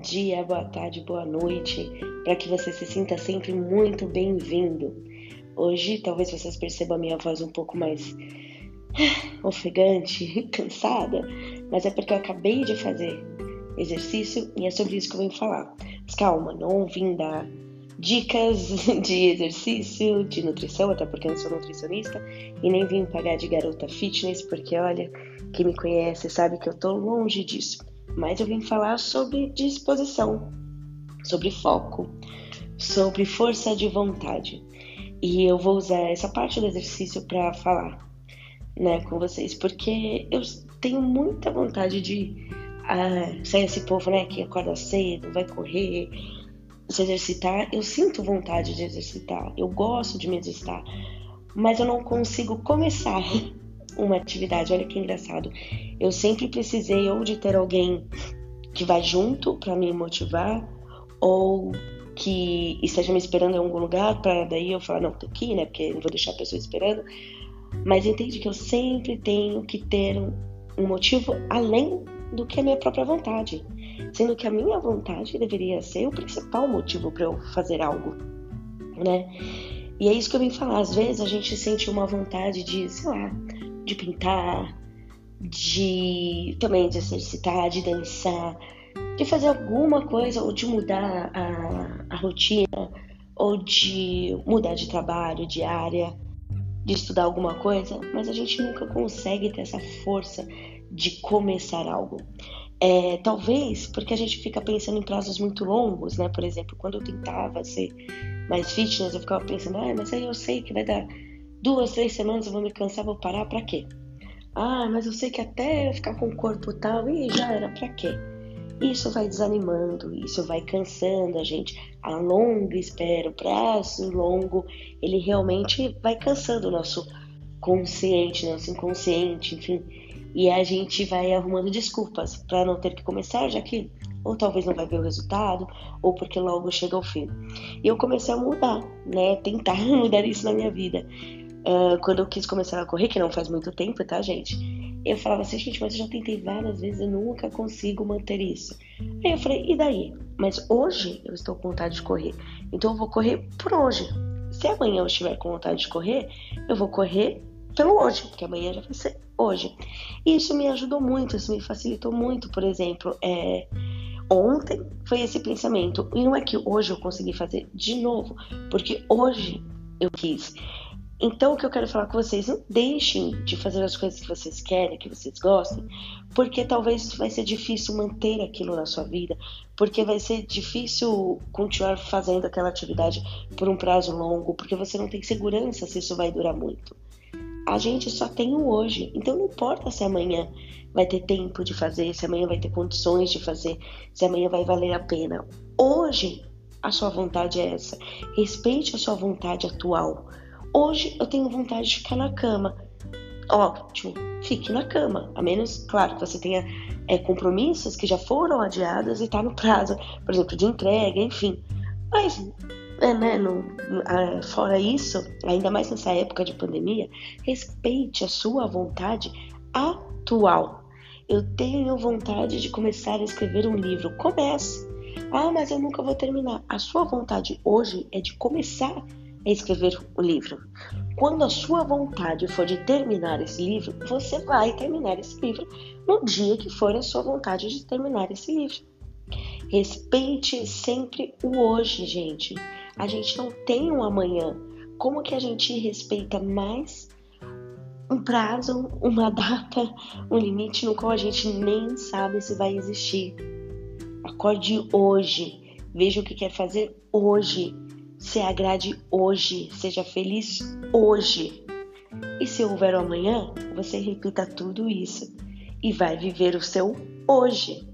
dia, boa tarde, boa noite, para que você se sinta sempre muito bem-vindo. Hoje, talvez vocês percebam a minha voz um pouco mais ofegante, cansada, mas é porque eu acabei de fazer exercício e é sobre isso que eu venho falar. Mas calma, não vim dar dicas de exercício, de nutrição, até porque eu não sou nutricionista, e nem vim pagar de garota fitness, porque olha, quem me conhece sabe que eu tô longe disso. Mas eu vim falar sobre disposição, sobre foco, sobre força de vontade. E eu vou usar essa parte do exercício para falar, né, com vocês, porque eu tenho muita vontade de ah, esse povo, né, que acorda cedo, vai correr, se exercitar, eu sinto vontade de exercitar, eu gosto de me exercitar, mas eu não consigo começar uma atividade. Olha que engraçado. Eu sempre precisei ou de ter alguém que vá junto para me motivar, ou que esteja me esperando em algum lugar para daí eu falar, não, tô aqui, né? Porque não vou deixar a pessoa esperando. Mas entende que eu sempre tenho que ter um, um motivo além do que a minha própria vontade sendo que a minha vontade deveria ser o principal motivo para eu fazer algo, né? E é isso que eu vim falar. Às vezes a gente sente uma vontade de, sei lá, de pintar, de também de exercitar, de dançar, de fazer alguma coisa ou de mudar a, a rotina ou de mudar de trabalho, de área, de estudar alguma coisa, mas a gente nunca consegue ter essa força de começar algo. É, talvez porque a gente fica pensando em prazos muito longos, né? Por exemplo, quando eu tentava ser mais fitness, eu ficava pensando, ah, mas aí eu sei que vai dar duas, três semanas, eu vou me cansar, vou parar, pra quê? Ah, mas eu sei que até eu ficar com o corpo tal, e já era, pra quê? Isso vai desanimando, isso vai cansando a gente. A longa espera, o prazo longo, ele realmente vai cansando o nosso consciente, nosso inconsciente, enfim e a gente vai arrumando desculpas para não ter que começar, já que ou talvez não vai ver o resultado, ou porque logo chega ao fim. E eu comecei a mudar, né? Tentar mudar isso na minha vida. Uh, quando eu quis começar a correr, que não faz muito tempo, tá, gente? Eu falava assim, gente, mas eu já tentei várias vezes e nunca consigo manter isso. Aí eu falei, e daí? Mas hoje eu estou com vontade de correr, então eu vou correr por hoje. Se amanhã eu estiver com vontade de correr, eu vou correr pelo hoje, porque amanhã já vai ser hoje. E isso me ajudou muito, isso me facilitou muito. Por exemplo, é, ontem foi esse pensamento. E não é que hoje eu consegui fazer de novo, porque hoje eu quis. Então, o que eu quero falar com vocês, não deixem de fazer as coisas que vocês querem, que vocês gostem, porque talvez vai ser difícil manter aquilo na sua vida, porque vai ser difícil continuar fazendo aquela atividade por um prazo longo, porque você não tem segurança se isso vai durar muito a gente só tem o hoje. Então não importa se amanhã vai ter tempo de fazer, se amanhã vai ter condições de fazer, se amanhã vai valer a pena. Hoje a sua vontade é essa. Respeite a sua vontade atual. Hoje eu tenho vontade de ficar na cama. Ótimo, fique na cama. A menos, claro, que você tenha é, compromissos que já foram adiados e está no prazo, por exemplo, de entrega, enfim. Mas é, né, no, a, fora isso, ainda mais nessa época de pandemia, respeite a sua vontade atual. Eu tenho vontade de começar a escrever um livro. Comece. Ah, mas eu nunca vou terminar. A sua vontade hoje é de começar escrever o livro. Quando a sua vontade for de terminar esse livro, você vai terminar esse livro no dia que for a sua vontade de terminar esse livro. Respeite sempre o hoje, gente. A gente não tem um amanhã. Como que a gente respeita mais um prazo, uma data, um limite no qual a gente nem sabe se vai existir? Acorde hoje. Veja o que quer fazer hoje. Se agrade hoje. Seja feliz hoje. E se houver um amanhã, você repita tudo isso e vai viver o seu hoje.